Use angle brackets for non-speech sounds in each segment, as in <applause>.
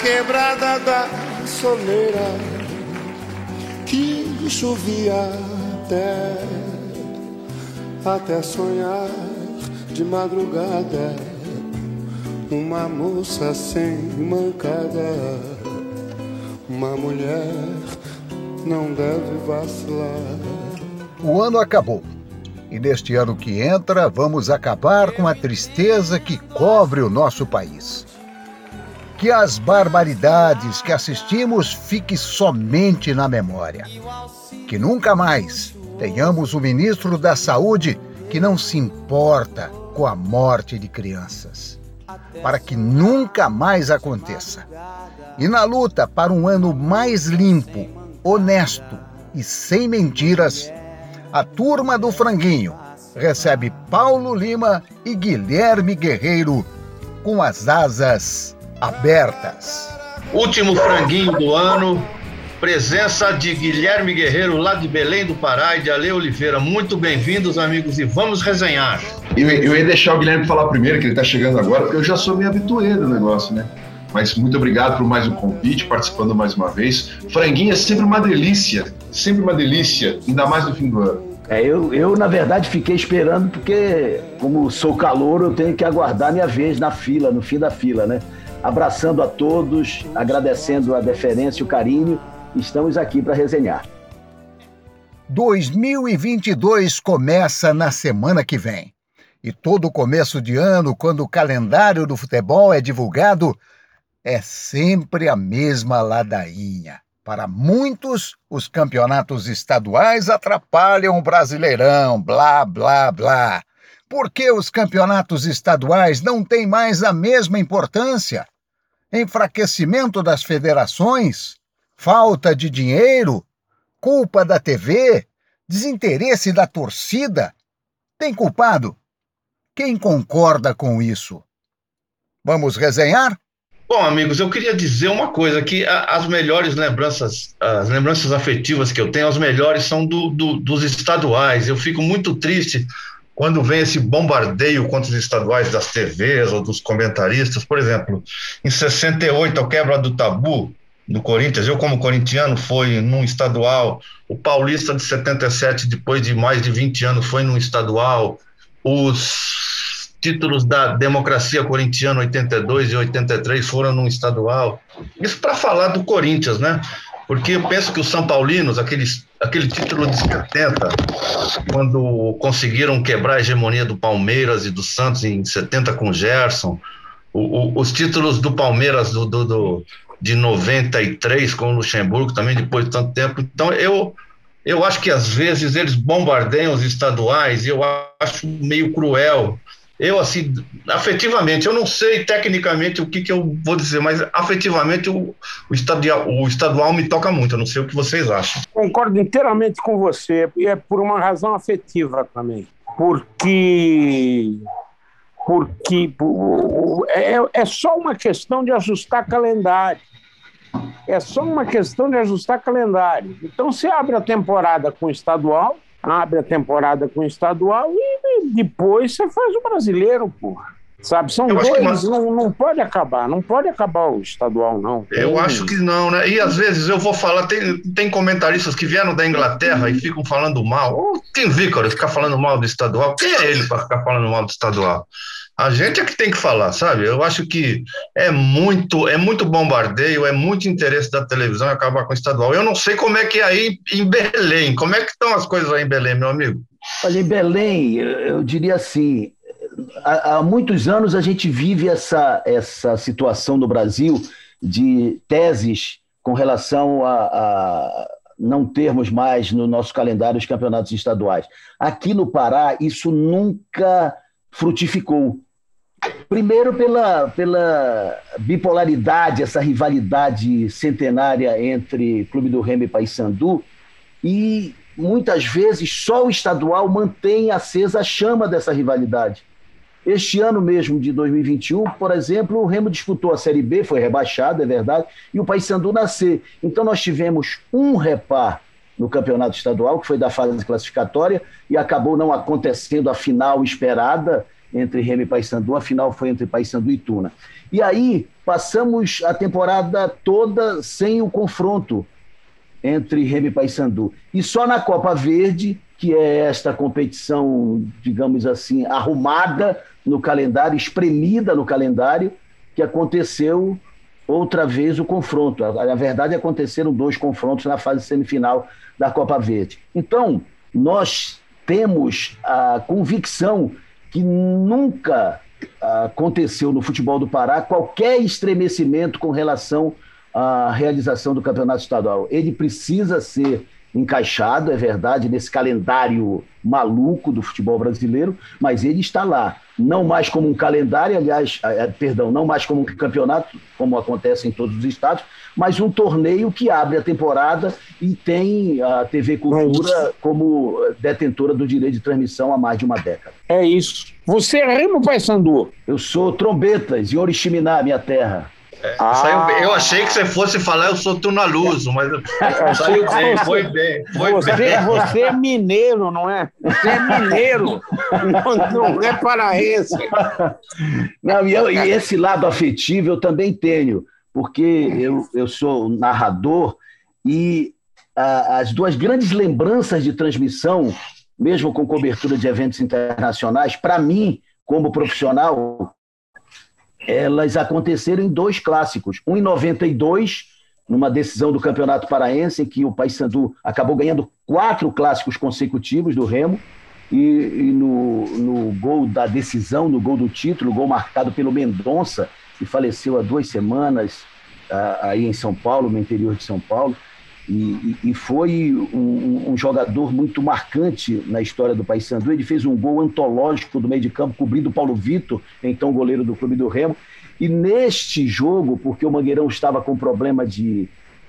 Quebrada da soleira, que chovia até, até sonhar de madrugada. Uma moça sem mancada, uma mulher não deve vacilar. O ano acabou. E neste ano que entra, vamos acabar com a tristeza que cobre o nosso país. Que as barbaridades que assistimos fiquem somente na memória. Que nunca mais tenhamos o ministro da Saúde que não se importa com a morte de crianças. Para que nunca mais aconteça. E na luta para um ano mais limpo, honesto e sem mentiras, a turma do Franguinho recebe Paulo Lima e Guilherme Guerreiro com as asas abertas. Último franguinho do ano, presença de Guilherme Guerreiro lá de Belém do Pará e de Ale Oliveira. Muito bem-vindos, amigos, e vamos resenhar. Eu, eu ia deixar o Guilherme falar primeiro, que ele está chegando agora, porque eu já sou meio habituê do negócio, né? Mas muito obrigado por mais um convite, participando mais uma vez. Franguinho é sempre uma delícia, sempre uma delícia, ainda mais no fim do ano. É, eu, eu, na verdade, fiquei esperando porque, como sou calor, eu tenho que aguardar minha vez na fila, no fim da fila, né? Abraçando a todos, agradecendo a deferência e o carinho, estamos aqui para resenhar. 2022 começa na semana que vem. E todo começo de ano, quando o calendário do futebol é divulgado, é sempre a mesma ladainha. Para muitos, os campeonatos estaduais atrapalham o Brasileirão, blá, blá, blá. Por que os campeonatos estaduais não têm mais a mesma importância? Enfraquecimento das federações? Falta de dinheiro? Culpa da TV? Desinteresse da torcida? Tem culpado? Quem concorda com isso? Vamos resenhar? Bom, amigos, eu queria dizer uma coisa, que as melhores lembranças, as lembranças afetivas que eu tenho, as melhores são do, do, dos estaduais. Eu fico muito triste quando vem esse bombardeio contra os estaduais das TVs ou dos comentaristas. Por exemplo, em 68, a quebra do tabu do Corinthians, eu como corintiano foi num estadual, o Paulista de 77, depois de mais de 20 anos, foi num estadual, os títulos da democracia corintiana 82 e 83 foram no estadual. Isso para falar do Corinthians, né? Porque eu penso que os São Paulinos, aquele, aquele título de 70, quando conseguiram quebrar a hegemonia do Palmeiras e do Santos em 70 com Gerson, o, o, os títulos do Palmeiras do, do, do, de 93 com o Luxemburgo, também depois de tanto tempo. Então, eu, eu acho que às vezes eles bombardeiam os estaduais e eu acho meio cruel eu, assim, afetivamente, eu não sei tecnicamente o que, que eu vou dizer, mas afetivamente o, o, estadual, o estadual me toca muito. Eu não sei o que vocês acham. Concordo inteiramente com você, e é por uma razão afetiva também. Porque. Porque é, é só uma questão de ajustar calendário. É só uma questão de ajustar calendário. Então, se abre a temporada com o estadual, abre a temporada com o estadual e depois você faz o brasileiro, porra. Sabe, são eu dois, não, não pode acabar, não pode acabar o estadual, não. Eu tem... acho que não, né? E às vezes eu vou falar, tem, tem comentaristas que vieram da Inglaterra e ficam falando mal. O Tim Vickers ficar falando mal do estadual, quem é ele para ficar falando mal do estadual? A gente é que tem que falar, sabe? Eu acho que é muito, é muito bombardeio, é muito interesse da televisão acabar com o estadual. Eu não sei como é que é aí em Belém. Como é que estão as coisas aí em Belém, meu amigo? Olha, em Belém, eu diria assim, há, há muitos anos a gente vive essa, essa situação no Brasil de teses com relação a, a não termos mais no nosso calendário os campeonatos estaduais. Aqui no Pará, isso nunca frutificou. Primeiro, pela, pela bipolaridade, essa rivalidade centenária entre Clube do Remo e Paysandu, e muitas vezes só o estadual mantém acesa a chama dessa rivalidade. Este ano mesmo, de 2021, por exemplo, o Remo disputou a Série B, foi rebaixado, é verdade, e o Paysandu na. Então nós tivemos um repar no campeonato estadual, que foi da fase classificatória, e acabou não acontecendo a final esperada entre Remo e Paysandu, a final foi entre Paysandu e Tuna. E aí passamos a temporada toda sem o confronto entre Remo e Paysandu. E só na Copa Verde, que é esta competição, digamos assim, arrumada no calendário, espremida no calendário, que aconteceu outra vez o confronto. Na verdade, aconteceram dois confrontos na fase semifinal da Copa Verde. Então, nós temos a convicção que nunca aconteceu no futebol do Pará qualquer estremecimento com relação à realização do campeonato estadual. Ele precisa ser encaixado, é verdade, nesse calendário maluco do futebol brasileiro, mas ele está lá, não mais como um calendário, aliás, é, perdão, não mais como um campeonato, como acontece em todos os estados, mas um torneio que abre a temporada e tem a TV Cultura como detentora do direito de transmissão há mais de uma década. É isso. Você é Remo Paysandu? Eu sou Trombetas, em Oriximiná, minha terra. Ah. Saiu, eu achei que você fosse falar eu sou Tunaluso, mas saiu bem, foi bem. Foi você, bem. você é mineiro, não é? Você é mineiro, não, não é paraense. Não, e, eu, e esse lado afetivo eu também tenho, porque eu, eu sou narrador e a, as duas grandes lembranças de transmissão, mesmo com cobertura de eventos internacionais, para mim, como profissional, elas aconteceram em dois clássicos. Um em 92, numa decisão do Campeonato Paraense, em que o Paysandu acabou ganhando quatro clássicos consecutivos do Remo, e, e no, no, gol da decisão, no gol do título, gol marcado pelo Mendonça, que faleceu há duas semanas aí em São Paulo, no interior de São Paulo, e, e foi um, um, jogador muito marcante na história do Paysandu. Ele fez um gol antológico do meio de campo, cobrindo o Paulo Vitor, então goleiro do Clube do Remo. E neste jogo, porque o Mangueirão estava com problema de,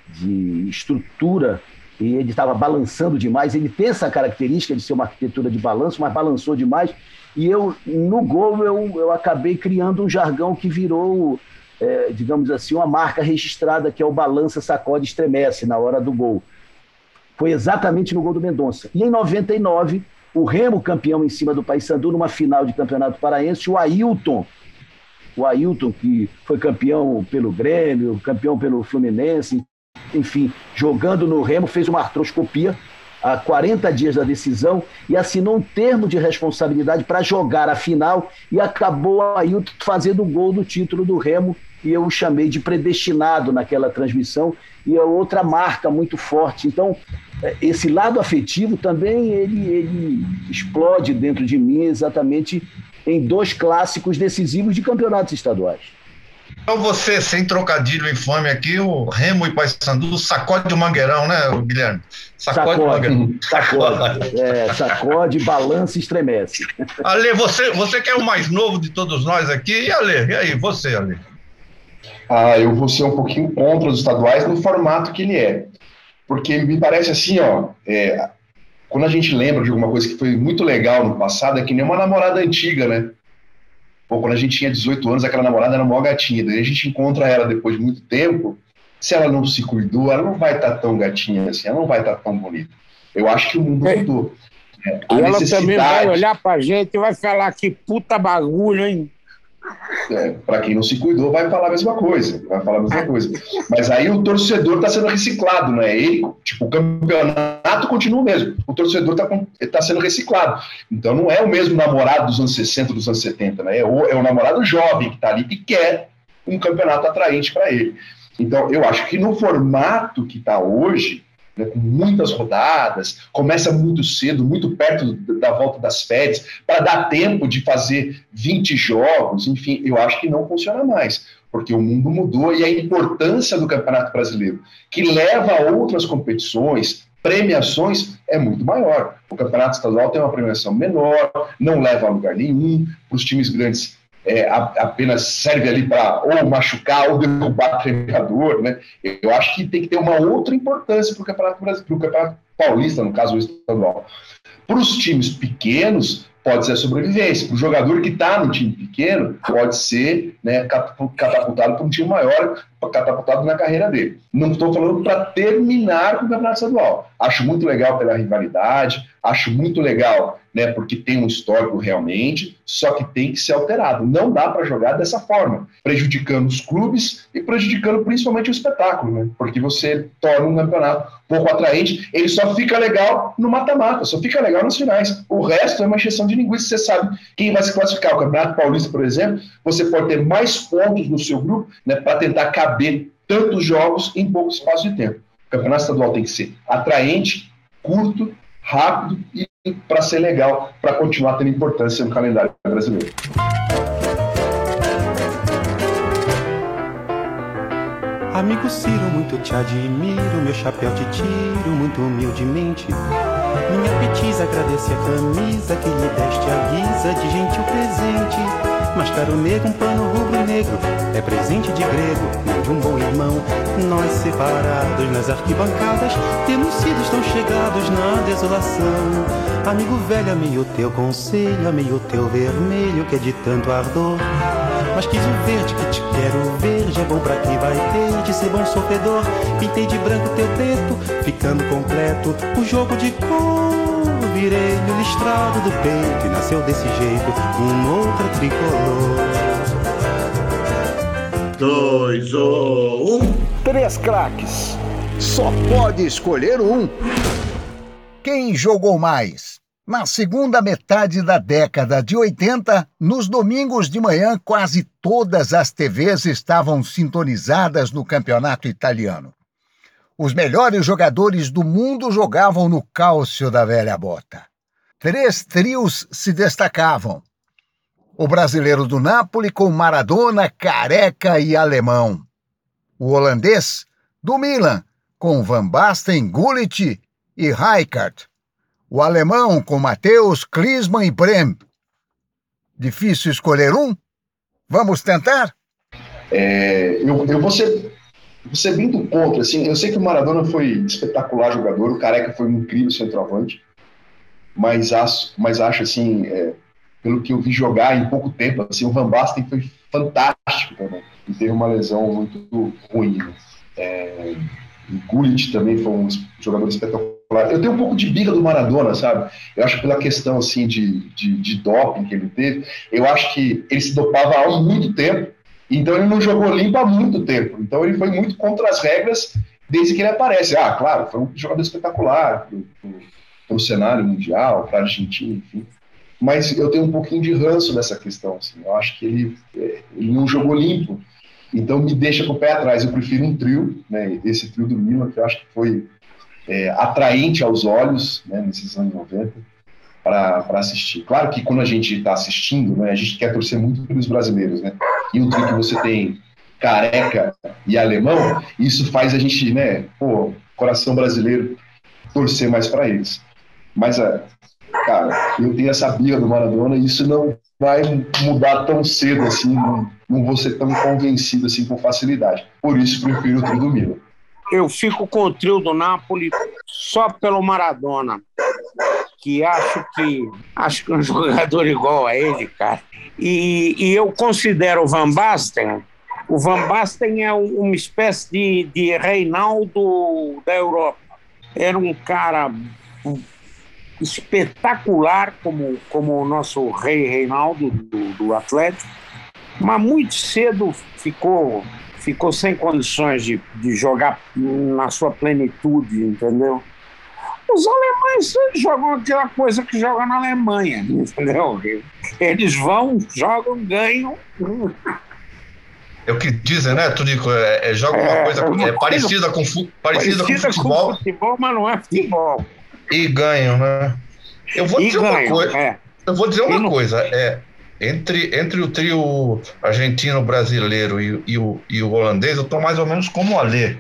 de estrutura e ele estava balançando demais, ele tem essa característica de ser uma arquitetura de balanço, mas balançou demais. E eu, no gol, eu, eu acabei criando um jargão que virou é, digamos assim, uma marca registrada que é o balança, sacode, estremece na hora do gol. Foi exatamente no gol do Mendonça. E em 99, o Remo campeão em cima do Paysandu numa final de Campeonato Paraense, o Ailton, o Ailton que foi campeão pelo Grêmio, campeão pelo Fluminense, enfim, jogando no Remo, fez uma artroscopia há 40 dias da decisão e assinou um termo de responsabilidade para jogar a final e acabou o Ailton fazendo o gol do título do Remo e eu o chamei de predestinado naquela transmissão e é outra marca muito forte. Então, é, esse lado afetivo também ele, ele explode dentro de mim exatamente em dois clássicos decisivos de campeonatos estaduais. Então você, sem trocadilho infame aqui, o Remo e Paysandu sacode o mangueirão, né, Guilherme? Sacode, sacode o mangueirão. Sacode, é, sacode, balança e estremece. Ale, você, você que é o mais novo de todos nós aqui, e Ale, e aí, você, Ale? Ah, eu vou ser um pouquinho contra os estaduais no formato que ele é. Porque me parece assim, ó, é, quando a gente lembra de alguma coisa que foi muito legal no passado, é que nem uma namorada antiga, né? Pô, quando a gente tinha 18 anos, aquela namorada era uma gatinha. Daí a gente encontra ela depois de muito tempo. Se ela não se cuidou, ela não vai estar tá tão gatinha assim, ela não vai estar tá tão bonita. Eu acho que o mundo é. mudou. É, e ela também vai olhar pra gente e vai falar que puta bagulho, hein? É, para quem não se cuidou, vai falar a mesma coisa, vai falar a mesma coisa. Mas aí o torcedor está sendo reciclado, não é ele? Tipo, o campeonato continua o mesmo, o torcedor está tá sendo reciclado. Então não é o mesmo namorado dos anos 60, dos anos 70, né? É o, é o namorado jovem que está ali que quer um campeonato atraente para ele. Então eu acho que no formato que está hoje, né, com muitas rodadas, começa muito cedo, muito perto da volta das férias, para dar tempo de fazer 20 jogos, enfim, eu acho que não funciona mais, porque o mundo mudou e a importância do Campeonato Brasileiro, que leva a outras competições, premiações, é muito maior. O Campeonato Estadual tem uma premiação menor, não leva a lugar nenhum, para os times grandes é, apenas serve ali para ou machucar ou derrubar treinador, né? Eu acho que tem que ter uma outra importância para o Campeonato Brasileiro, para o Campeonato Paulista, no caso o estadual. Para os times pequenos, pode ser a sobrevivência. Para o jogador que está no time pequeno, pode ser né, catapultado para um time maior, catapultado na carreira dele. Não estou falando para terminar com o campeonato estadual. Acho muito legal pela rivalidade, acho muito legal né, porque tem um histórico realmente, só que tem que ser alterado. Não dá para jogar dessa forma, prejudicando os clubes e prejudicando principalmente o espetáculo, né, porque você torna um campeonato pouco atraente, ele só fica legal no mata-mata, só fica legal nos finais. O resto é uma exceção de linguiça, você sabe quem vai se classificar. O Campeonato Paulista, por exemplo, você pode ter mais pontos no seu grupo né, para tentar caber tantos jogos em pouco espaço de tempo. O Campeonato Estadual tem que ser atraente, curto, rápido e para ser legal, para continuar tendo importância no calendário brasileiro. Amigo Ciro, muito te admiro, meu chapéu te tiro muito humildemente. Minha petiza agradece a camisa que lhe deste a guisa de gentil presente. Mas caro negro, um pano rubro-negro É presente de grego, não de um bom irmão. Nós separados nas arquibancadas Temos sido tão chegados na desolação. Amigo velho, amei o teu conselho Amei o teu vermelho que é de tanto ardor. Mas quis o verde que te quero verde é bom pra quem vai ter de ser bom sofredor. Pintei de branco teu preto ficando completo o jogo de cor. Virei no listrado do peito e nasceu desse jeito um outro tricolor. Dois ou um. Três craques. Só pode escolher um. Quem jogou mais? Na segunda metade da década de 80, nos domingos de manhã, quase todas as TVs estavam sintonizadas no campeonato italiano. Os melhores jogadores do mundo jogavam no cálcio da velha bota. Três trios se destacavam. O brasileiro do Napoli com Maradona, Careca e Alemão. O holandês do Milan com Van Basten, Gullit e Rijkaard. O alemão com Mateus, Klinsmann e Brem. Difícil escolher um? Vamos tentar? É, eu, eu vou ser bem do contra, assim, eu sei que o Maradona foi espetacular jogador, o Careca foi um incrível centroavante, mas acho, mas acho assim, é, pelo que eu vi jogar em pouco tempo, assim, o Van Basten foi fantástico também, e teve uma lesão muito ruim. Né? É, o Gullit também foi um jogador espetacular. Eu tenho um pouco de biga do Maradona, sabe? Eu acho que pela questão assim de, de, de doping que ele teve, eu acho que ele se dopava há muito tempo então ele não jogou limpo há muito tempo. Então ele foi muito contra as regras desde que ele aparece. Ah, claro, foi um jogador espetacular para o cenário mundial, para a Argentina, enfim. Mas eu tenho um pouquinho de ranço dessa questão. Assim. Eu acho que ele, ele não jogou limpo. Então me deixa com o pé atrás. Eu prefiro um trio, né, esse trio do Milan, que eu acho que foi é, atraente aos olhos né, nesses anos 90 para assistir. Claro que quando a gente está assistindo, né, a gente quer torcer muito pelos brasileiros, né? E o trio que você tem careca e alemão, isso faz a gente, né, pô, coração brasileiro torcer mais para eles. Mas, é, cara, eu tenho essa birra do Maradona e isso não vai mudar tão cedo assim, não, não vou ser tão convencido assim com facilidade. Por isso, prefiro o trio do Milan. Eu fico com o trio do Napoli só pelo Maradona que acho que acho que é um <laughs> jogador igual a ele, cara. E, e eu considero o Van Basten. O Van Basten é uma espécie de, de Reinaldo da Europa. Era um cara espetacular como, como o nosso rei Reinaldo do, do Atlético, mas muito cedo ficou ficou sem condições de, de jogar na sua plenitude, entendeu? Os alemães jogam aquela coisa que joga na Alemanha, <laughs> entendeu? Eles vão, jogam, ganham. É o que dizem, né, Tunico? É, é, joga uma É, coisa é coisa parecida com, fu- parecida com futebol futebol, mas não é futebol. E ganham, né? Eu vou E dizer uma coisa. é. Eu vou dizer uma não- coisa. É, entre, entre o trio argentino-brasileiro e, e o, e o holandês, eu estou mais ou menos como o Alê.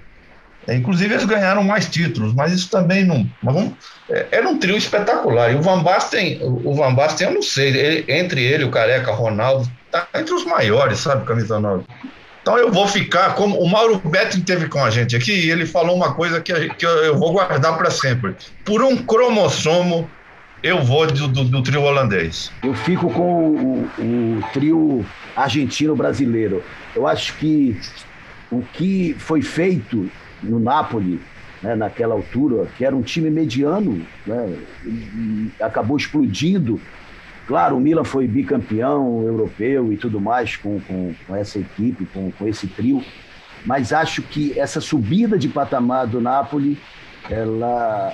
É, inclusive, eles ganharam mais títulos, mas isso também não. Mas vamos, é, era um trio espetacular. E o Van Basten, o o Van Basten, eu não sei, ele- entre ele, o Careca, Ronaldo, tá entre os maiores, sabe, camisa 9. Então eu vou ficar como o Mauro Betting teve com a gente aqui e ele falou uma coisa que, que eu, vou guardar para sempre. Por um cromossomo, eu vou do, do- do trio holandês. Eu fico com o, o trio argentino-brasileiro. Eu acho que o que foi feito no Napoli, né, naquela altura, que era um time mediano, né, acabou explodindo. Claro, o Milan foi bicampeão europeu e tudo mais com, com, com essa equipe, com, com esse trio, mas acho que essa subida de patamar do Napoli, ela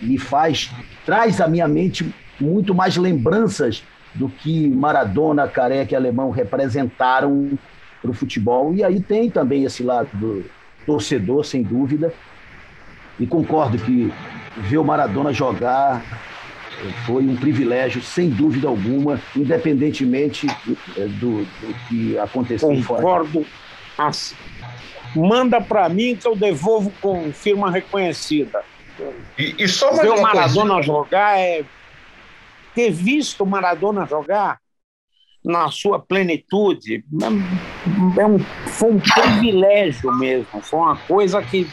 me faz, traz à minha mente muito mais lembranças do que Maradona, Careca e Alemão representaram para o futebol. E aí tem também esse lado do torcedor, sem dúvida. E concordo que ver o Maradona jogar foi um privilégio, sem dúvida alguma, independentemente eh, do, do que aconteceu fora. Concordo. assim. Manda para mim que eu devolvo com firma reconhecida. E, e só mais Ver o Maradona coisa. jogar é. Ter visto o Maradona jogar na sua plenitude é- é um, foi um privilégio mesmo. Foi uma coisa que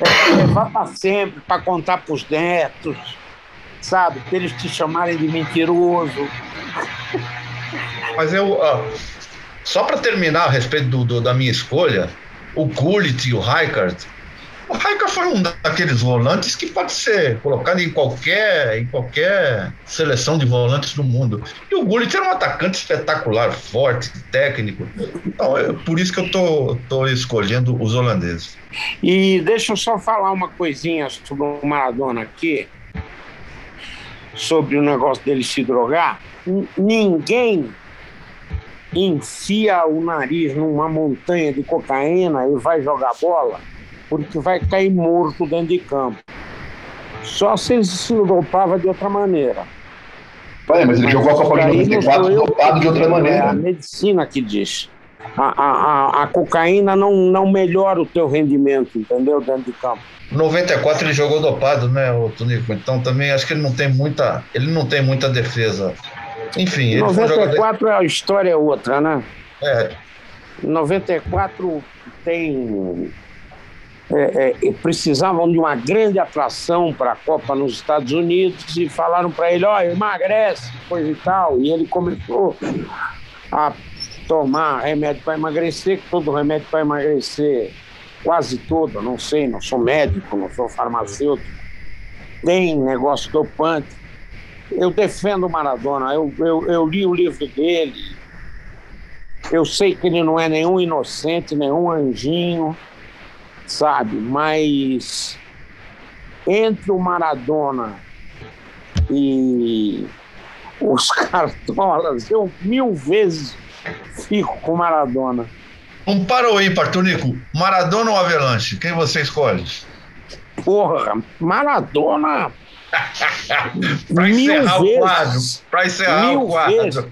é levar para sempre, para contar para os netos, Para eles te chamarem de mentiroso. Mas eu. só para terminar a respeito do, do- da minha escolha, o Gullit e o Rijkaard. O Rijkaard foi um daqueles volantes que pode ser colocado em qualquer, em qualquer seleção de volantes do mundo. E o Gullit era um atacante espetacular, forte, técnico. Então, é por isso que eu tô, tô escolhendo os holandeses. E deixa eu só falar uma coisinha sobre o Maradona aqui, sobre o negócio dele se drogar. Ninguém enfia o nariz numa montanha de cocaína e vai jogar bola, porque vai cair morto dentro de campo. Só se ele se dopava de outra maneira. Olha, mas ele jogou a Copa de Aí não 94 sou eu dopado de outra digo, É a maneira. medicina que diz. A, a, a, cocaína não, não melhora o teu rendimento, entendeu? Dentro de campo. 94 ele jogou dopado, né, o Tonico? Então também acho que ele não tem muita, ele não tem muita defesa. Enfim, ele foi um jogador. 94 a história é outra, né? É, 94 tem. é, é, precisavam de uma grande atração para a Copa nos Estados Unidos e falaram para ele: ó, emagrece, coisa e tal. E ele começou a tomar remédio para emagrecer, que todo remédio para emagrecer, quase todo, não sei, não sou médico, não sou farmacêutico, tem negócio dopante. Eu defendo o Maradona, eu, eu, eu li o livro dele, eu sei que ele não é nenhum inocente, nenhum anjinho, sabe? Mas entre o Maradona e os <laughs> cartolas, eu mil vezes fico com o Maradona. um para ou ímpar? Maradona ou Avalanche? Quem você escolhe? Porra, Maradona <laughs> Para Mil encerrar o vezes. quadro. Para encerrar mil o quadro. vezes.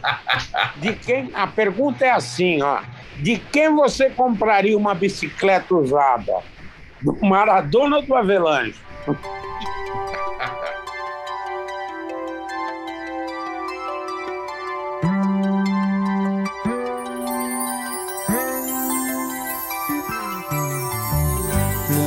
De quem? A pergunta é assim, ó. De quem você compraria uma bicicleta usada? Do Maradona ou do Avelange?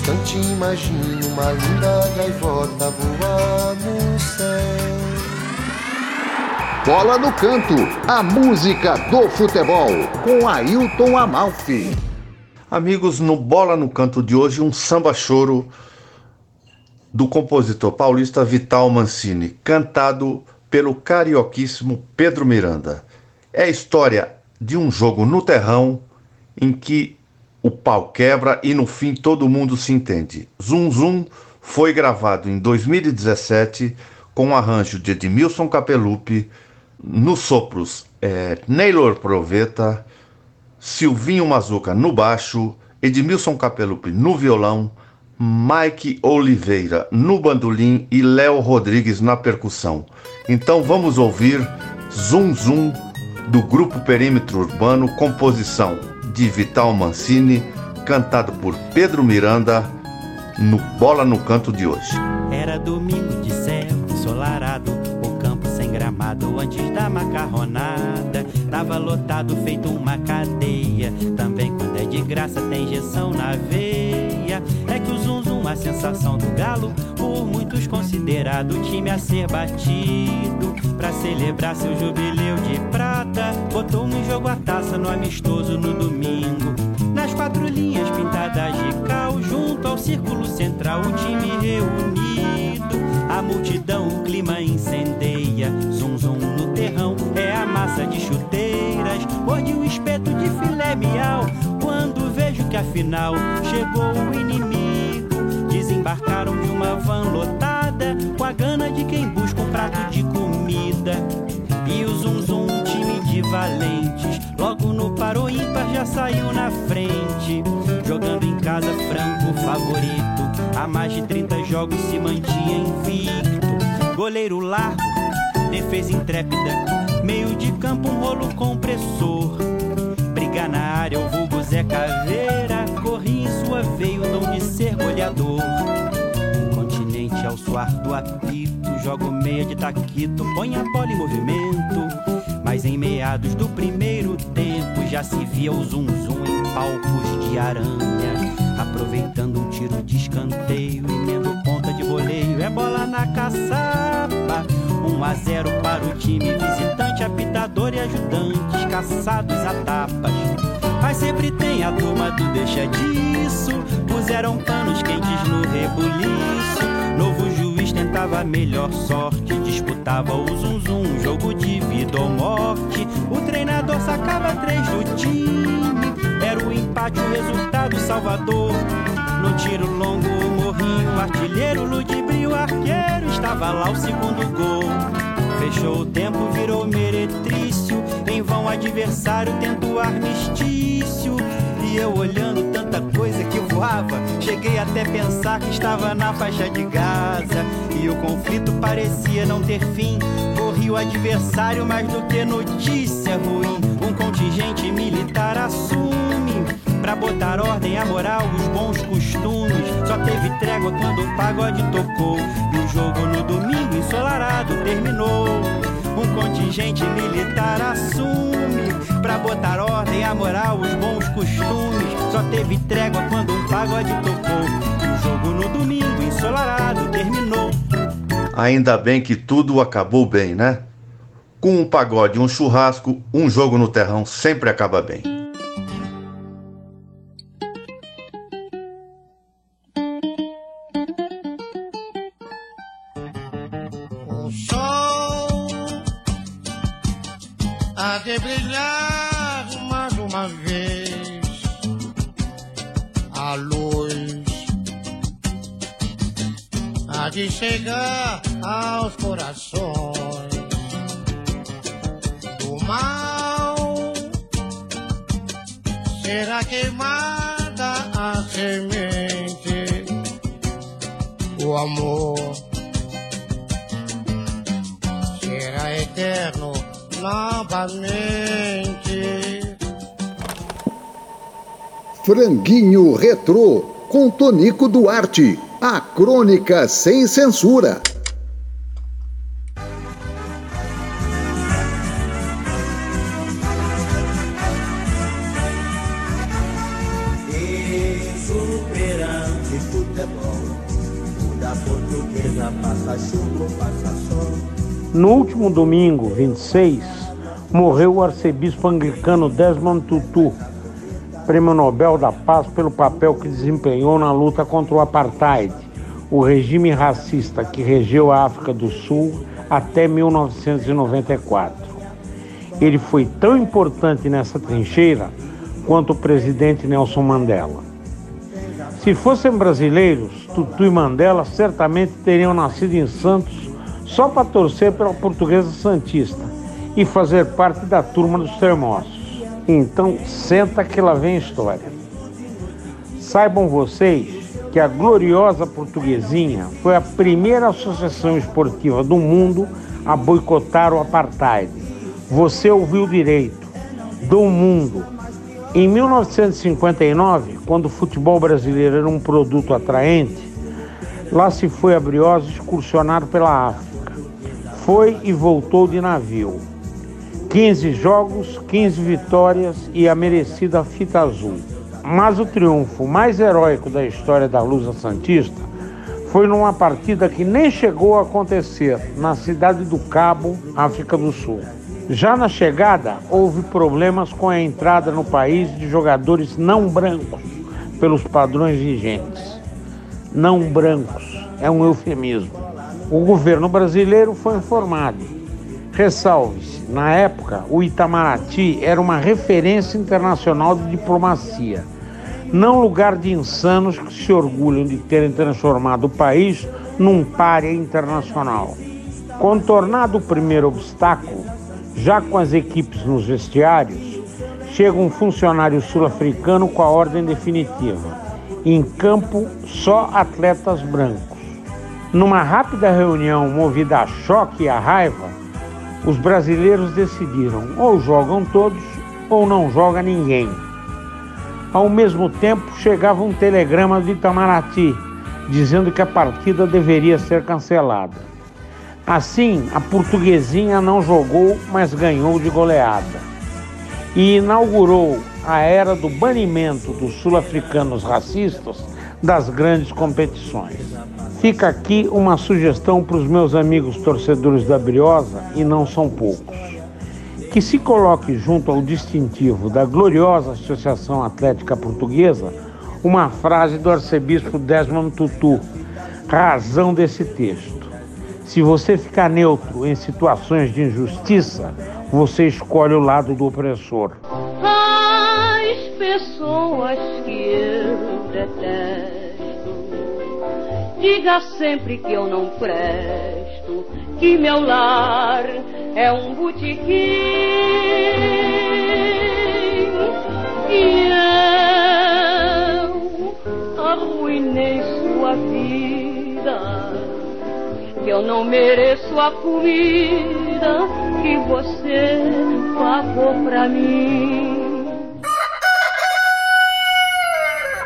instante imagino uma linda gaivota voar no céu. Bola no Canto, a música do futebol, com Ailton Amalfi. Amigos, no Bola no Canto de hoje, um samba choro do compositor paulista Vital Mancini, cantado pelo carioquíssimo Pedro Miranda. É a história de um jogo no terrão em que o pau quebra e no fim todo mundo se entende. Zum Zum foi gravado em 2017 com o arranjo de Edmilson Capelupi, nos sopros é, Neylor Proveta, Silvinho Mazuca no baixo, Edmilson Capelupi no violão, Mike Oliveira no bandolim e Léo Rodrigues na percussão. Então vamos ouvir Zum Zum do grupo Perímetro Urbano, composição de Vital Mancini, cantado por Pedro Miranda no Bola no Canto de hoje. Era domingo de céu ensolarado, o campo sem gramado antes da macarronada. Tava lotado, feito uma cadeia. Também quando é de graça tem injeção na veia. É a sensação do galo, por muitos considerado o time a ser batido. Pra celebrar seu jubileu de prata, botou no jogo a taça no amistoso no domingo. Nas quatro linhas pintadas de cal, junto ao círculo central, o time reunido. A multidão, o clima incendeia. Zum zum no terrão, é a massa de chuteiras. Morde o espeto de filé miau. Quando vejo que afinal chegou o inimigo, desembarcaram de uma van lotada com a gana de quem busca um prato de comida. E o zum zum, time de valentes, logo no parou ímpar já saiu na frente, jogando em casa franco favorito. Há mais de 30 jogos se mantinha invicto. Goleiro largo, defesa intrépida, meio de campo um rolo compressor. Briga na área, o vulgo Zé Caveira, corri em sua veia o dom de ser goleador. Continente ao suar do apito, jogo meia de taquito, põe a bola em movimento. Mas em meados do primeiro tempo já se via o zum zum em palpos de aranha. Aproveitando um tiro de escanteio, emendo ponta de voleio, é bola na caçapa. 1 a 0 para o time visitante, apitador e ajudantes caçados a tapas. Sempre tem a turma do deixa disso. Puseram panos quentes no rebuliço. Novo juiz tentava a melhor sorte. Disputava o zum zum, jogo de vida ou morte. O treinador sacava três do time. Era o empate, o resultado salvador. No tiro longo, o morrinho, o artilheiro, ludibrio, arqueiro. Estava lá o segundo gol. Fechou o tempo, virou meretrício. Em vão, adversário tenta o armistício. E eu olhando tanta coisa que voava, cheguei até pensar que estava na faixa de Gaza. E o conflito parecia não ter fim. Corri o adversário mais do que notícia ruim. Um contingente militar assume. Pra botar ordem, a moral, os bons costumes. Só teve trégua quando o pagode tocou. E o jogo no domingo ensolarado terminou. Um contingente militar assume. Pra botar ordem, a moral, os bons costumes. Só teve trégua quando um pagode tocou. E o jogo no domingo ensolarado terminou. Ainda bem que tudo acabou bem, né? Com um pagode um churrasco, um jogo no terrão sempre acaba bem. Será queimada a semente, o amor será eterno novamente. Franguinho Retrô, com Tonico Duarte. A crônica sem censura. Domingo, 26, morreu o arcebispo anglicano Desmond Tutu, Prêmio Nobel da Paz pelo papel que desempenhou na luta contra o apartheid, o regime racista que regeu a África do Sul até 1994. Ele foi tão importante nessa trincheira quanto o presidente Nelson Mandela. Se fossem brasileiros, Tutu e Mandela certamente teriam nascido em Santos só para torcer pela portuguesa Santista e fazer parte da turma dos termossos. Então, senta que lá vem história. Saibam vocês que a gloriosa portuguesinha foi a primeira associação esportiva do mundo a boicotar o apartheid. Você ouviu direito, do mundo. Em 1959, quando o futebol brasileiro era um produto atraente, lá se foi a Briosa excursionar pela África. Foi e voltou de navio. 15 jogos, 15 vitórias e a merecida fita azul. Mas o triunfo mais heróico da história da Lusa Santista foi numa partida que nem chegou a acontecer, na cidade do Cabo, África do Sul. Já na chegada, houve problemas com a entrada no país de jogadores não brancos, pelos padrões vigentes. Não brancos é um eufemismo. O governo brasileiro foi informado Ressalve-se, na época, o Itamaraty era uma referência internacional de diplomacia, não lugar de insanos que se orgulham de terem transformado o país num párea internacional. Contornado o primeiro obstáculo, já com as equipes nos vestiários, chega um funcionário sul-africano com a ordem definitiva. Em campo, só atletas brancos. Numa rápida reunião movida a choque e a raiva, os brasileiros decidiram ou jogam todos ou não joga ninguém. Ao mesmo tempo, chegava um telegrama de Itamaraty dizendo que a partida deveria ser cancelada. Assim, a portuguesinha não jogou, mas ganhou de goleada. E inaugurou a era do banimento dos sul-africanos racistas das grandes competições. Fica aqui uma sugestão para os meus amigos torcedores da Briosa, e não são poucos. Que se coloque junto ao distintivo da gloriosa Associação Atlética Portuguesa uma frase do arcebispo Desmond Tutu, razão desse texto. Se você ficar neutro em situações de injustiça, você escolhe o lado do opressor. As pessoas que eu detesto Diga sempre que eu não presto, que meu lar é um botequim. E eu arruinei sua vida, que eu não mereço a comida que você pagou pra mim.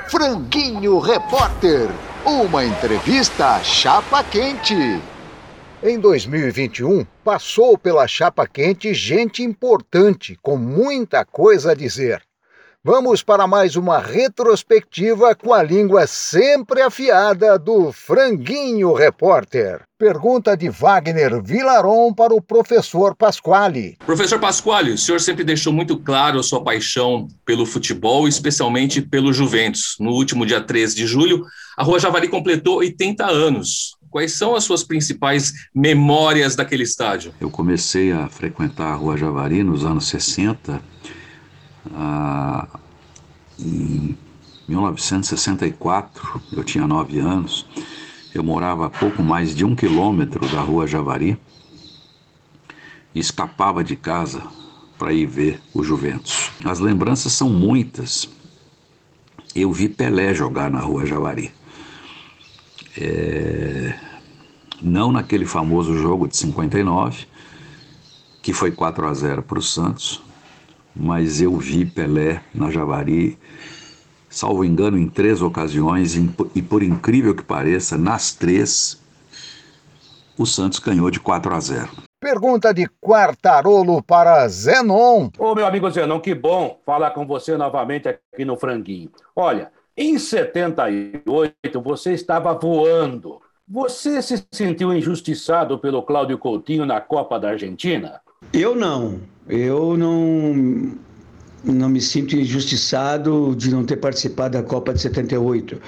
Franguinho Repórter. Uma entrevista chapa quente. Em 2021, passou pela chapa quente gente importante, com muita coisa a dizer. Vamos para mais uma retrospectiva com a língua sempre afiada do Franguinho Repórter. Pergunta de Wagner Vilaron para o professor Pasquale. Professor Pasquale, o senhor sempre deixou muito claro a sua paixão pelo futebol, especialmente pelo Juventus. No último dia 13 de julho, a Rua Javari completou 80 anos. Quais são as suas principais memórias daquele estádio? Eu comecei a frequentar a Rua Javari nos anos 60 ah, em 1964, eu tinha nove anos, eu morava a pouco mais de um quilômetro da rua Javari e escapava de casa para ir ver o Juventus. As lembranças são muitas. Eu vi Pelé jogar na rua Javari. É... Não naquele famoso jogo de 59, que foi 4 a 0 para o Santos, mas eu vi Pelé na Javari, salvo engano, em três ocasiões, e por incrível que pareça, nas três, o Santos ganhou de 4 a 0. Pergunta de Quartarolo para Zenon. Ô, meu amigo Zenon, que bom falar com você novamente aqui no Franguinho. Olha, em 78 você estava voando Você se sentiu injustiçado pelo Cláudio Coutinho na Copa da Argentina? Eu não. Eu não, não me sinto injustiçado de não ter participado da Copa de 78.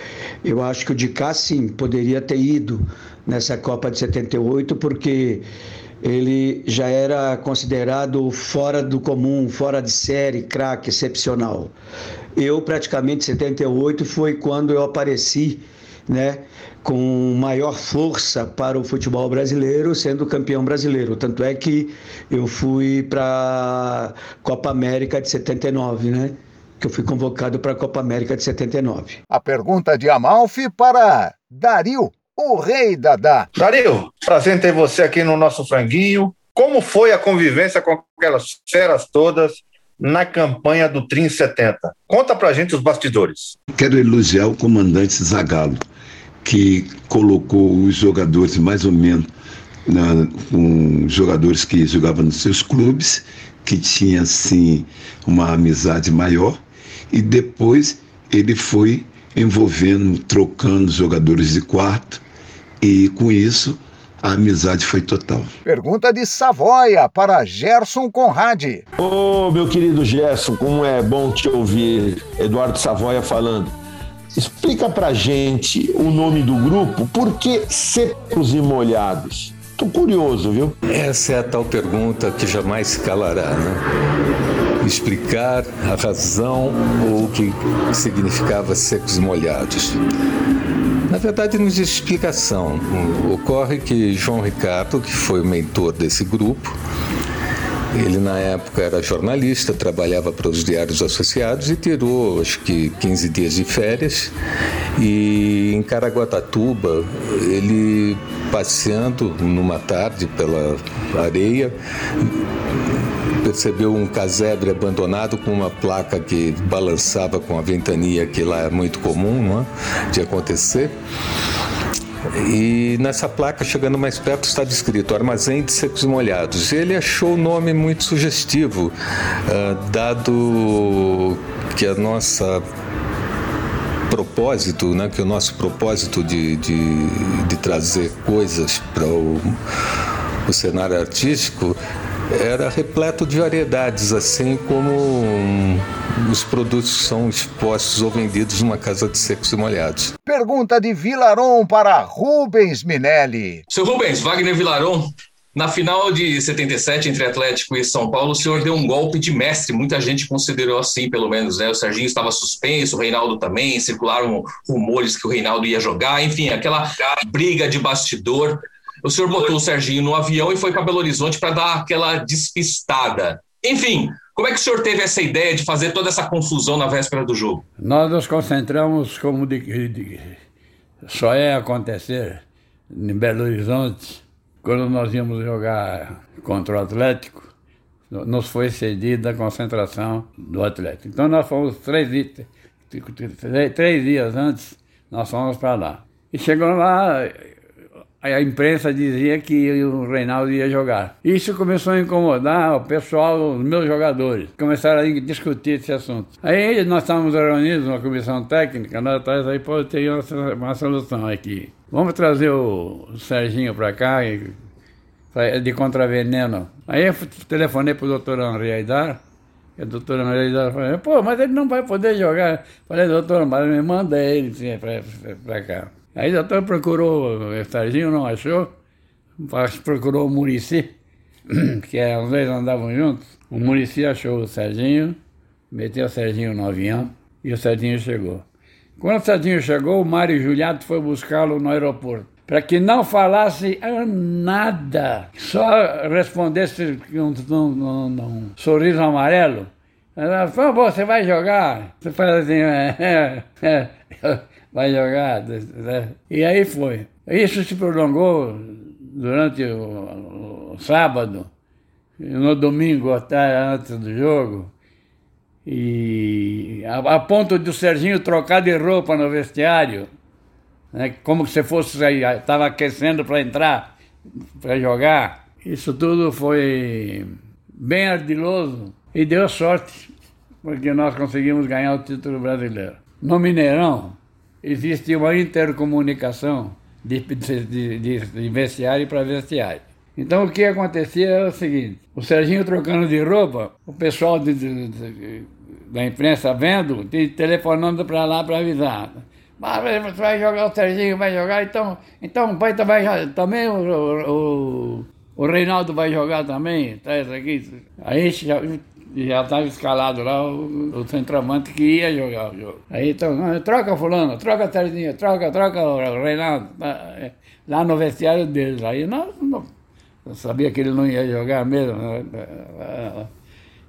Eu acho que o de cá, sim, poderia ter ido nessa Copa de 78, porque ele já era considerado fora do comum, fora de série, craque, excepcional. Eu, praticamente, 78 foi quando eu apareci, né? com maior força para o futebol brasileiro, sendo campeão brasileiro. Tanto é que eu fui para a Copa América de 79, né? Que eu fui convocado para a Copa América de 79. A pergunta de Amalfi para Dario, o rei Dadá. Dario, prazer em ter você aqui no nosso franguinho. Como foi a convivência com aquelas feras todas na campanha do Trim 70? Conta pra gente os bastidores. Quero elogiar o comandante Zagallo que colocou os jogadores mais ou menos na, com jogadores que jogavam nos seus clubes, que tinha assim uma amizade maior, e depois ele foi envolvendo, trocando jogadores de quarto, e com isso a amizade foi total. Pergunta de Savoia para Gerson Conradi. Ô, oh, meu querido Gerson, como é bom te ouvir, Eduardo Savoia falando. Explica pra gente o nome do grupo, por que secos e molhados? Tô curioso, viu? Essa é a tal pergunta que jamais se calará, né? Explicar a razão ou o que significava secos e molhados. Na verdade, não existe explicação. Ocorre que João Ricardo, que foi o mentor desse grupo, ele, na época, era jornalista, trabalhava para os Diários Associados e tirou, acho que, 15 dias de férias. E em Caraguatatuba, ele passeando numa tarde pela areia, percebeu um casebre abandonado com uma placa que balançava com a ventania, que lá é muito comum não é? de acontecer. E nessa placa, chegando mais perto, está descrito Armazém de Secos Molhados. Ele achou o nome muito sugestivo, uh, dado que a nossa propósito, né, que o nosso propósito de, de, de trazer coisas para o, o cenário artístico era repleto de variedades, assim como um, os produtos são expostos ou vendidos numa casa de secos e molhados. Pergunta de Vilaron para Rubens Minelli. Seu Rubens, Wagner Vilaron, na final de 77, entre Atlético e São Paulo, o senhor deu um golpe de mestre. Muita gente considerou assim, pelo menos, né? O Serginho estava suspenso, o Reinaldo também, circularam rumores que o Reinaldo ia jogar, enfim, aquela briga de bastidor. O senhor botou o Serginho no avião e foi para Belo Horizonte para dar aquela despistada. Enfim, como é que o senhor teve essa ideia de fazer toda essa confusão na véspera do jogo? Nós nos concentramos como de, de, só é acontecer em Belo Horizonte, quando nós íamos jogar contra o Atlético, nos foi cedida a concentração do Atlético. Então nós fomos três, três, três dias antes, nós fomos para lá. E chegamos lá, a imprensa dizia que o Reinaldo ia jogar. Isso começou a incomodar o pessoal, os meus jogadores. Começaram a discutir esse assunto. Aí nós estávamos reunidos numa comissão técnica, nós atrás aí, pô, tem uma, uma solução aqui. Vamos trazer o Serginho para cá, de contraveneno. Aí eu telefonei para o doutor Henri Aidar, e o doutor Henri Aidar falou, pô, mas ele não vai poder jogar. Falei, doutor, mas me manda ele para cá. Aí o doutor procurou o Serginho, não achou. Procurou o Murici, <clears throat> que é, às vezes andavam juntos. O Murici achou o Serginho, meteu o Serginho no avião e o Serginho chegou. Quando o Serginho chegou, o Mário Juliato foi buscá-lo no aeroporto. Para que não falasse nada, só respondesse com um, um, um, sorriso amarelo. Por favor, você vai jogar? Você faz assim, é, é, é vai jogar. Né? E aí foi. Isso se prolongou durante o, o sábado, no domingo até antes do jogo. E a, a ponto de o Serginho trocar de roupa no vestiário, né? como se fosse estava aquecendo para entrar, para jogar. Isso tudo foi bem ardiloso e deu sorte, porque nós conseguimos ganhar o título brasileiro. No Mineirão, existe uma intercomunicação de, de, de, de vestiário para vestiário. Então o que acontecia era o seguinte: o Serginho trocando de roupa, o pessoal de, de, da imprensa vendo, telefonando para lá para avisar. Mas você vai jogar, o Serginho vai jogar, então, então pai vai também, o, o, o Reinaldo vai jogar também, traz aqui. Aí já estava escalado lá o, o centroavante que ia jogar o jogo. Aí então, troca fulano, troca Serginho, troca, troca o Reinaldo. É, lá no vestiário deles. Aí nós não, sabia que ele não ia jogar mesmo. Né?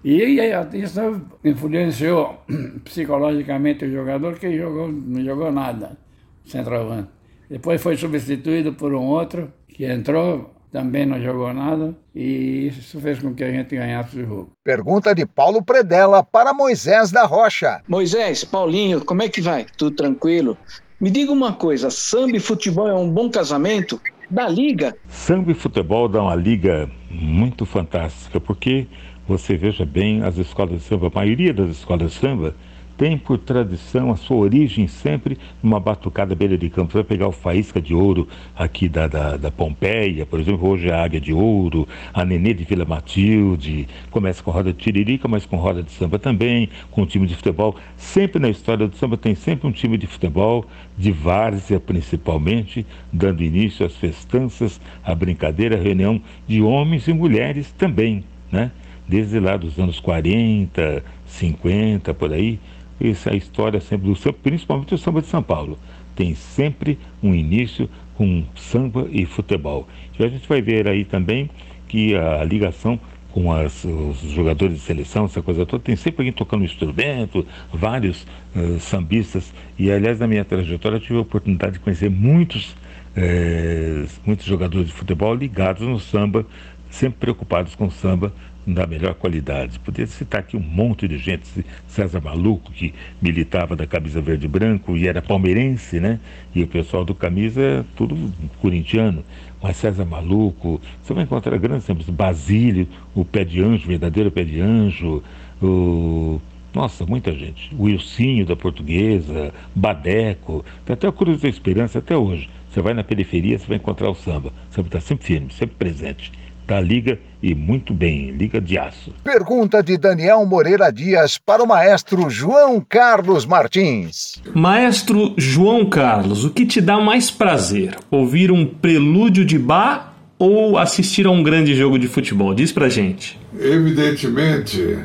E isso influenciou <clears throat> psicologicamente o jogador que jogou, não jogou nada, centroavante. Depois foi substituído por um outro que entrou, também não jogou nada, e isso fez com que a gente ganhasse o jogo. Pergunta de Paulo Predella para Moisés da Rocha. Moisés, Paulinho, como é que vai? Tudo tranquilo? Me diga uma coisa, samba e futebol é um bom casamento? Da liga? Samba e futebol dá uma liga muito fantástica, porque você veja bem, as escolas de samba, a maioria das escolas de samba tem por tradição a sua origem sempre numa batucada beira de campo. Você vai pegar o Faísca de Ouro aqui da, da, da, Pompeia, por exemplo, hoje é a Águia de Ouro, a Nenê de Vila Matilde, começa com roda de tiririca, mas com roda de samba também, com time de futebol. Sempre na história do samba tem sempre um time de futebol, de várzea principalmente, dando início às festanças, à brincadeira, à reunião de homens e mulheres também, né? desde lá dos anos 40, 50, por aí. Essa é a história sempre do samba, principalmente o samba de São Paulo. Tem sempre um início com samba e futebol. E a gente vai ver aí também que a ligação com as, os jogadores de seleção, essa coisa toda, tem sempre alguém tocando um instrumento, vários uh, sambistas. E, aliás, na minha trajetória, eu tive a oportunidade de conhecer muitos, eh, muitos jogadores de futebol ligados no samba, sempre preocupados com samba, da melhor qualidade. Poderia citar aqui um monte de gente, César Maluco, que militava da camisa verde e branco e era palmeirense, né? E o pessoal do camisa tudo corintiano. Mas César Maluco, você vai encontrar grandes exemplos, Basílio, o pé de anjo, verdadeiro pé de anjo, o nossa, muita gente. O Wilsinho da Portuguesa, Badeco, tem até o Cruz da Esperança até hoje. Você vai na periferia, você vai encontrar o samba. O samba está sempre firme, sempre presente da Liga e muito bem, Liga de Aço. Pergunta de Daniel Moreira Dias para o maestro João Carlos Martins. Maestro João Carlos, o que te dá mais prazer? Ouvir um prelúdio de bar ou assistir a um grande jogo de futebol? Diz pra gente. Evidentemente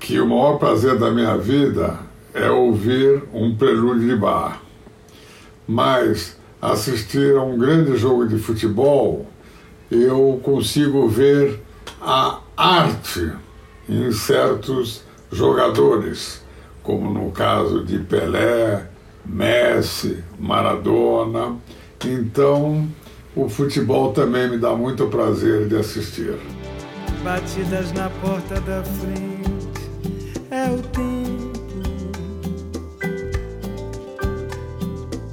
que o maior prazer da minha vida é ouvir um prelúdio de bar. Mas assistir a um grande jogo de futebol eu consigo ver a arte em certos jogadores, como no caso de Pelé, Messi, Maradona. Então, o futebol também me dá muito prazer de assistir. Batidas na porta da frente é o tempo.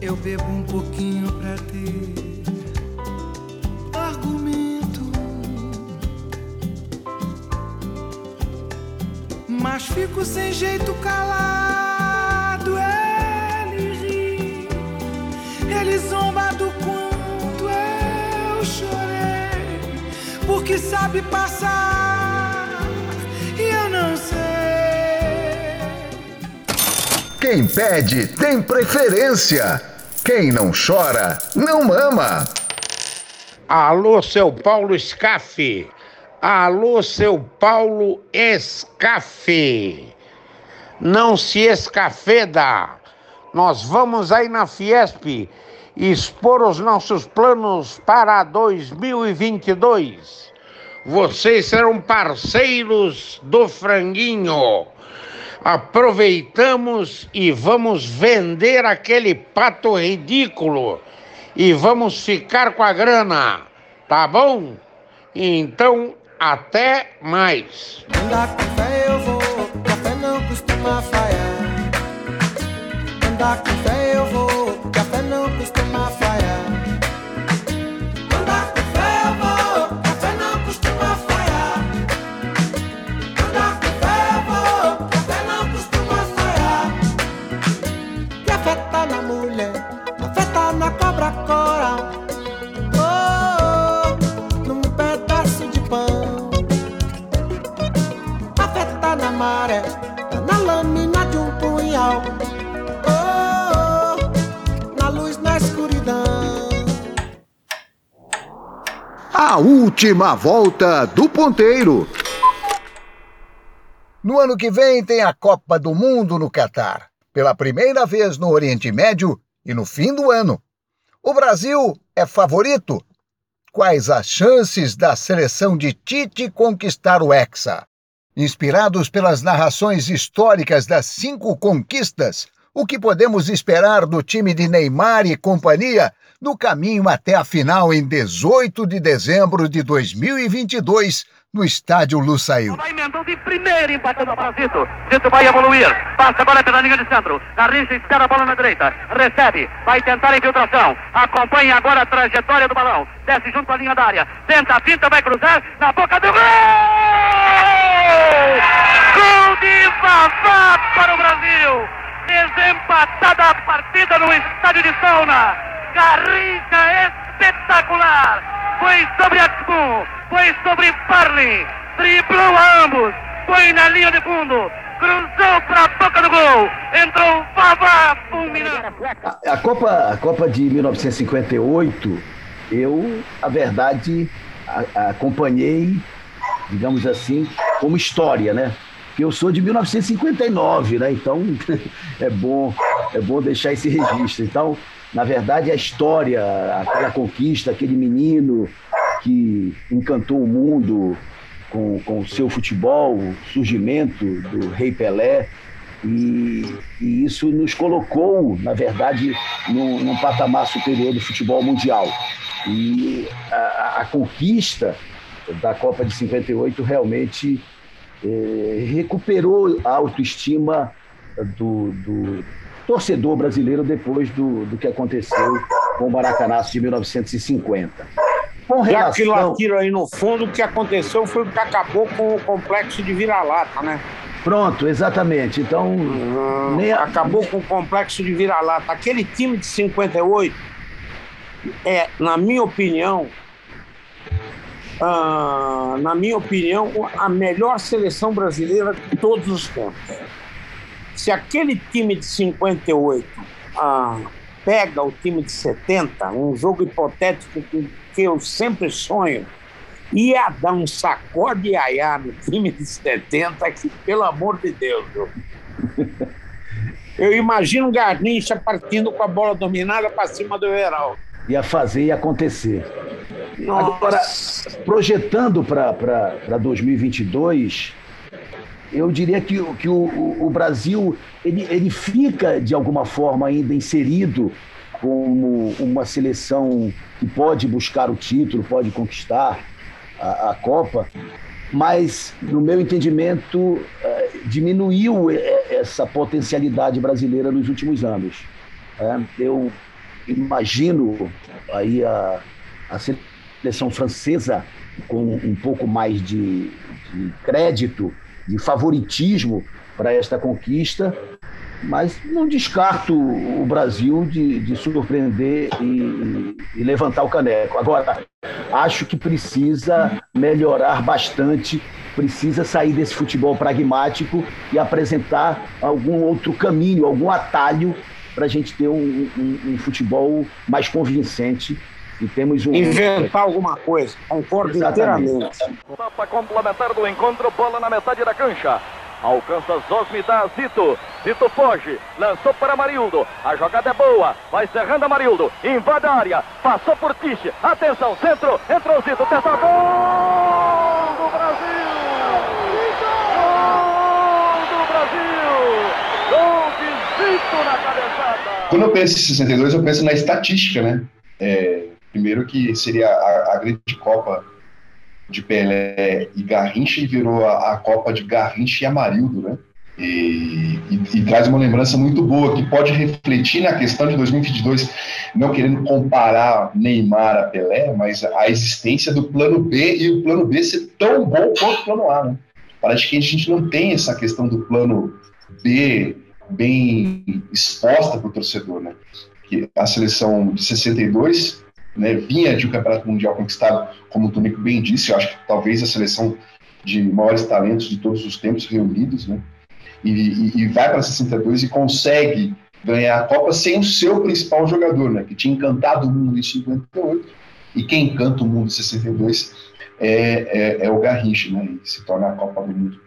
Eu bebo um pouquinho mas fico sem jeito calado. Ele ri, ele zomba do quanto eu chorei, porque sabe passar e eu não sei. Quem pede tem preferência. Quem não chora, não mama. Alô, seu Paulo Scaff. Alô, seu Paulo Escafe. Não se escafeda. Nós vamos aí na Fiesp expor os nossos planos para 2022. Vocês serão parceiros do franguinho. Aproveitamos e vamos vender aquele pato ridículo e vamos ficar com a grana, tá bom? Então até mais. Andar com fé eu vou, café não costuma falhar. Andar com fé Última volta do ponteiro. No ano que vem tem a Copa do Mundo no Catar, pela primeira vez no Oriente Médio e no fim do ano. O Brasil é favorito? Quais as chances da seleção de Tite conquistar o Hexa? Inspirados pelas narrações históricas das cinco conquistas, o que podemos esperar do time de Neymar e companhia no caminho até a final em 18 de dezembro de 2022 no estádio Lusail. Vai Mendonça de primeiro empatando para Zito. Zito vai evoluir. Passa agora pela linha de centro. Garrincha espera a bola na direita. Recebe. Vai tentar a infiltração. Acompanha agora a trajetória do balão. Desce junto à linha da área. Tenta a finta, vai cruzar. Na boca do gol! Gol de Vavá para o Brasil. Desempatada a partida no estádio de Sauna. Garrincha espetacular. Foi sobre Atsum, foi sobre Parley, driblou a ambos, foi na linha de fundo, cruzou para a boca do gol, entrou Vavá fulminante. A Copa, a Copa de 1958, eu, a verdade, a, a acompanhei, digamos assim, como história, né? Eu sou de 1959, né? Então <laughs> é bom, é bom deixar esse registro. Então, na verdade, a história, aquela conquista, aquele menino que encantou o mundo com, com o seu futebol, o surgimento do Rei Pelé, e, e, isso nos colocou, na verdade, num, num, patamar superior do futebol mundial. E a, a conquista da Copa de 58 realmente eh, recuperou a autoestima do, do, torcedor brasileiro depois do, do que aconteceu com o Maracanaço de 1950. Com relação... Já que aí no fundo, o que aconteceu foi o que acabou com o complexo de vira-lata, né? Pronto, exatamente. Então. Hum, nem... Acabou com o complexo de vira-lata. Aquele time de 58 é, na minha opinião, ah, na minha opinião, a melhor seleção brasileira de todos os tempos. Se aquele time de 58 ah, pega o time de 70, um jogo hipotético que, que eu sempre sonho, ia dar um sacode aiá no time de 70, que pelo amor de Deus, viu? Eu imagino Garnincha partindo com a bola dominada para cima do Everaldo. Ia fazer e acontecer. Nossa. Agora, projetando para 2022, eu diria que, que o, o Brasil ele, ele fica, de alguma forma, ainda inserido como uma seleção que pode buscar o título, pode conquistar a, a Copa, mas, no meu entendimento, é, diminuiu essa potencialidade brasileira nos últimos anos. É, eu imagino aí a, a seleção francesa com um pouco mais de, de crédito de favoritismo para esta conquista, mas não descarto o Brasil de, de surpreender e, e, levantar o caneco. Agora, acho que precisa melhorar bastante, precisa sair desse futebol pragmático e apresentar algum outro caminho, algum atalho para a gente ter um, um, um futebol mais convincente e temos um. Inventar alguma coisa. Concordo inteiramente. Etapa complementar do encontro, bola na metade da cancha. Alcança Zosmi da Zito. Zito foge. Lançou para Marildo. A jogada é boa. Vai cerrando a Marildo. Invade a área. Passou por Tiche. Atenção, centro. Entrou Zito. Testa gol do Brasil. Gol do Brasil. Gol de Zito na cabeçada. Quando eu penso em 62, eu penso na estatística, né? É, Primeiro que seria a, a grande Copa de Pelé e Garrincha e virou a, a Copa de Garrincha e Amarildo, né? E, e, e, traz uma lembrança muito boa que pode refletir na questão de 2022, não querendo comparar Neymar a Pelé, mas a existência do plano B e o plano B ser tão bom quanto o plano A. Né? Parece que a gente não tem essa questão do plano B bem exposta para o torcedor. Né? Que a seleção de 62 né, vinha de um campeonato mundial conquistado, como o Tonico bem disse, eu acho que talvez a seleção de maiores talentos de todos os tempos reunidos, né, e, e, e vai para 62 e consegue ganhar a Copa sem o seu principal jogador, né, que tinha encantado o mundo em 58, e quem encanta o mundo em 62 é, é, é o Garrincha, né? E se torna a Copa do Mundo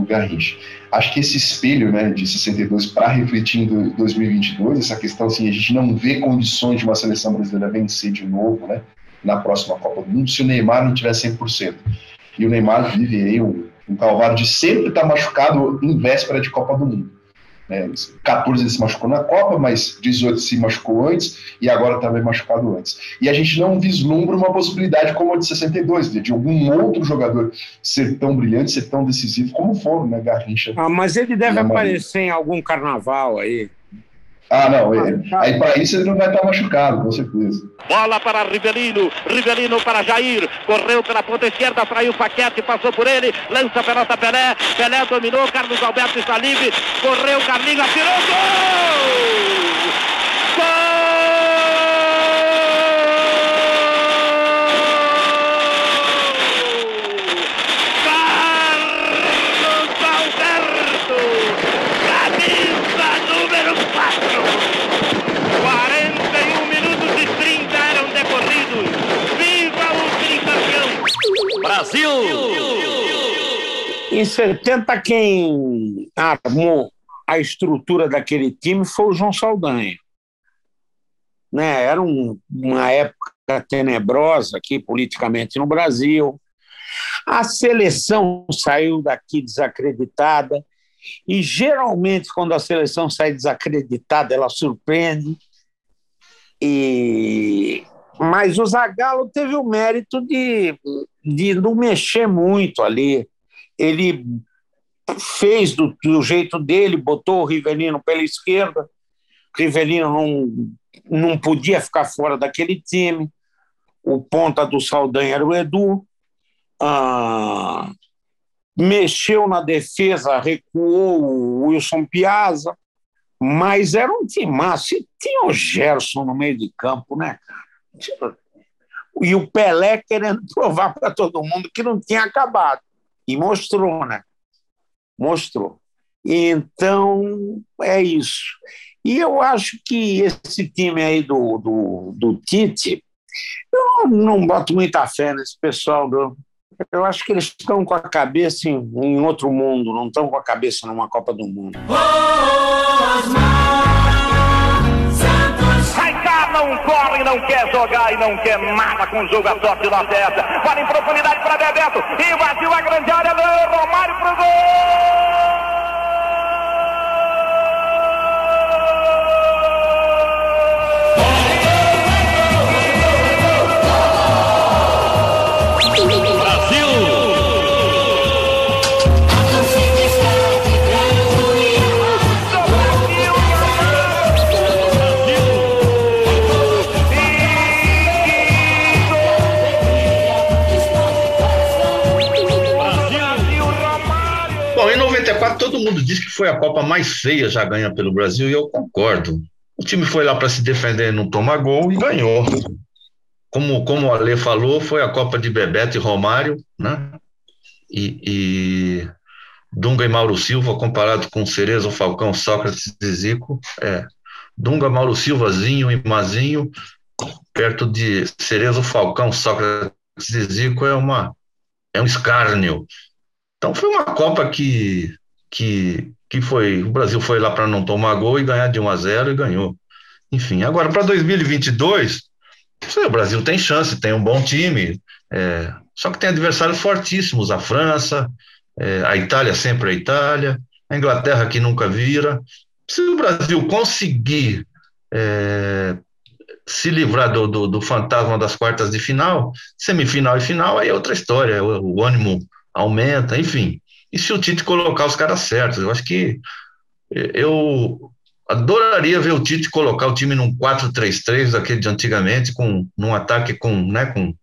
do Garrincha. Acho que esse espelho, né, de 62 para refletir em 2022, essa questão assim, a gente não vê condições de uma seleção brasileira vencer de novo, né, na próxima Copa do Mundo, se o Neymar não tiver 100%. E o Neymar vive aí um, um calvário de sempre estar machucado em véspera de Copa do Mundo. Né? 14 ele se machucou na Copa, mas 18 se machucou antes e agora também machucado antes. E a gente não vislumbra uma possibilidade como a de 62, de, de algum outro jogador ser tão brilhante, ser tão decisivo como foram, né, Garrincha. Ah, mas ele deve aparecer em algum carnaval aí. Ah, não. Aí para isso ele não vai estar machucado, com certeza. Bola para Rivelino, Rivelino para Jair, correu pela ponta esquerda, traiu Paquete, passou por ele, lança pelota Pelé, Pelé dominou, Carlos Alberto está livre, correu, Carlinhos, atirou, gol! Carlos Alberto, camisa número 4. 41 minutos e 30 eram decorridos. Viva o tricampeão! Brasil! Em 70, quem armou a estrutura daquele time foi o João Saldanha. Né? Era um- uma época tenebrosa aqui politicamente no Brasil. A seleção saiu daqui desacreditada. E geralmente, quando a seleção sai desacreditada, ela surpreende. E... Mas o Zagallo teve o mérito de, de não mexer muito ali. Ele fez do, do jeito dele, botou o Rivelino pela esquerda. Rivelino não, não podia ficar fora daquele time. O ponta do Saldanha era o Edu. Ah, mexeu na defesa, recuou o Wilson Piazza, mas era um timaço. E tinha o Gerson no meio de campo, né, cara? E o Pelé querendo <laughs> provar para todo mundo que não tinha acabado. E mostrou, né? Mostrou. Então, é isso. E eu acho que esse time aí do, do, do Tite, eu não boto muita fé nesse pessoal, não. Eu acho que eles estão com a cabeça em, em outro mundo, não estão com a cabeça numa Copa do Mundo. Sai não corre, não quer jogar e não quer nada com o jogo. A sorte é essa. Bola em profundidade para Bebeto. Invadiu a grande área do Romário pro gol. Foi a Copa mais feia já ganha pelo Brasil e eu concordo. O time foi lá para se defender, não tomar gol e ganhou. Como, como o Ale falou, foi a Copa de Bebeto e Romário, né? E, e Dunga e Mauro Silva comparado com Cerezo, Falcão, Sócrates e Zico. É, Dunga, Mauro Silvazinho e Mazinho, perto de Cerezo, Falcão, Sócrates e Zico é uma é um escárnio. Então foi uma Copa que, que, que foi. O Brasil foi lá para não tomar gol e ganhar de 1 a 0 e ganhou. Enfim, agora para 2022, sei, o Brasil tem chance, tem um bom time, é, só que tem adversários fortíssimos: a França, é, a Itália sempre a Itália, a Inglaterra que nunca vira. Se o Brasil conseguir é, se livrar do, do, do fantasma das quartas de final, semifinal e final, aí é outra história, o, o ânimo aumenta, enfim. E se o Tite colocar os caras certos? Eu acho que eu adoraria ver o Tite colocar o time num 4-3-3 daquele de antigamente, com num ataque com, né, com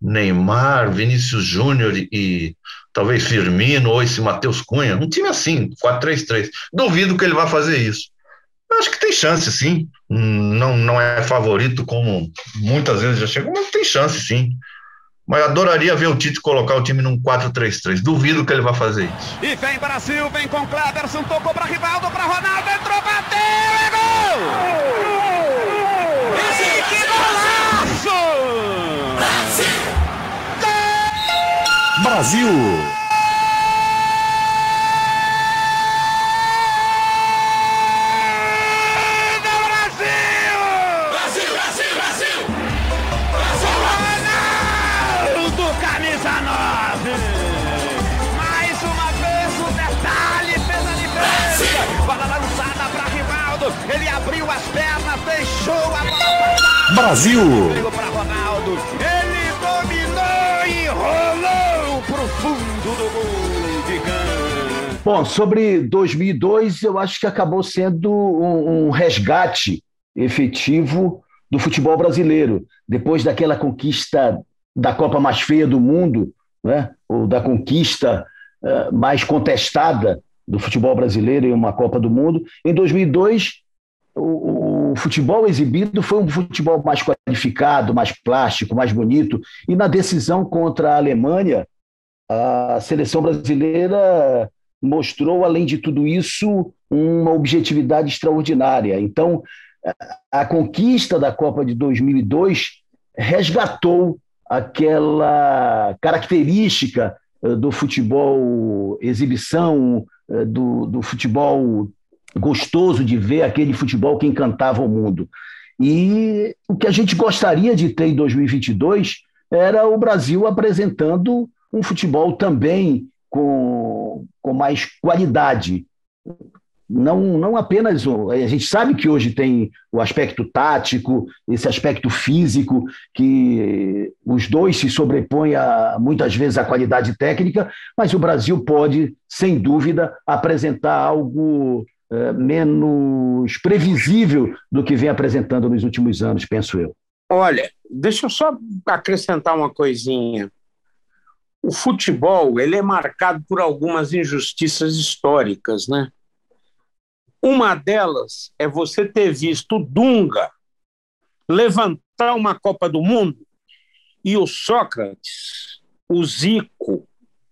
Neymar, Vinícius Júnior e, e talvez Firmino ou esse Matheus Cunha, um time assim, 4-3-3. Duvido que ele vá fazer isso. Eu acho que tem chance, sim. Não, não é favorito como muitas vezes já chegou, mas tem chance, sim. Mas adoraria ver o Tite colocar o time num 4-3-3. Duvido que ele vá fazer isso. E vem Brasil, vem com Cleverson, tocou para Rivaldo, para Ronaldo, entrou, bateu, é gol! E que golaço! Brasil! do deixou a. Brasil! Ligou para Ronaldo. Ele dominou e rolou pro fundo do gol de Gana. Bom, sobre 2002, eu acho que acabou sendo um, um resgate efetivo do futebol brasileiro. Depois daquela conquista da Copa mais feia do mundo, né? ou da conquista eh, mais contestada do futebol brasileiro em uma Copa do Mundo, em 2002 o, o futebol exibido foi um futebol mais qualificado, mais plástico, mais bonito. E na decisão contra a Alemanha, a seleção brasileira mostrou, além de tudo isso, uma objetividade extraordinária. Então, a- conquista da Copa de 2002 resgatou aquela característica eh, do futebol exibição, eh, do, do futebol gostoso de ver, aquele futebol que encantava o mundo. E o que a gente gostaria de ter em 2022 era o Brasil apresentando um futebol também com, com mais qualidade. Não, não apenas. A gente sabe que hoje tem o aspecto tático, esse aspecto físico, que os dois se sobrepõem a, muitas vezes à qualidade técnica, mas o Brasil pode, sem dúvida, apresentar algo menos previsível do que vem apresentando nos últimos anos, penso eu. Olha, deixa eu só acrescentar uma coisinha. O futebol ele é marcado por algumas injustiças históricas, né? Uma delas é você ter visto Dunga levantar uma Copa do Mundo e o Sócrates, o Zico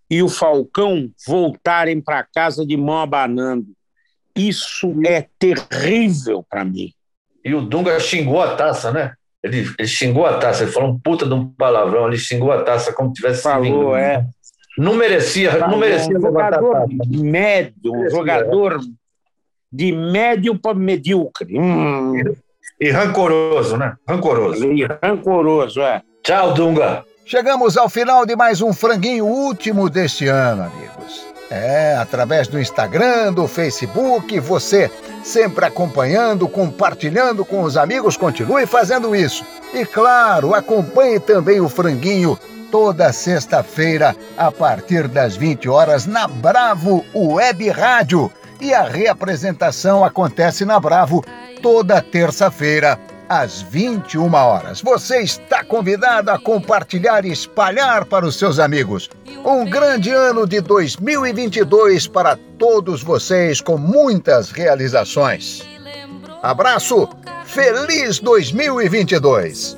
e o Falcão voltarem para casa de mão abanando. Isso é terrível para mim. E o Dunga xingou a taça, né? Ele, ele xingou a taça, ele falou um puta de um palavrão, ele xingou a taça como tivesse Falou, é. Não merecia, não merecia um levantar a jogador taça. médio, um Merecia, jogador de médio para medíocre. Hum. E rancoroso, né? Rancoroso. E rancoroso, é. Tchau, Dunga. Chegamos ao final de mais um franguinho último deste ano, amigos. É, através do Instagram, do Facebook, você sempre acompanhando, compartilhando com os amigos, continue fazendo isso. E claro, acompanhe também o franguinho toda sexta-feira a partir das 20 horas na Bravo Web Rádio. E a reapresentação acontece na Bravo toda terça-feira às 21 horas. Você está convidado a compartilhar e espalhar para os seus amigos. Um grande ano de 2022 para todos vocês com muitas realizações. Abraço, feliz 2022.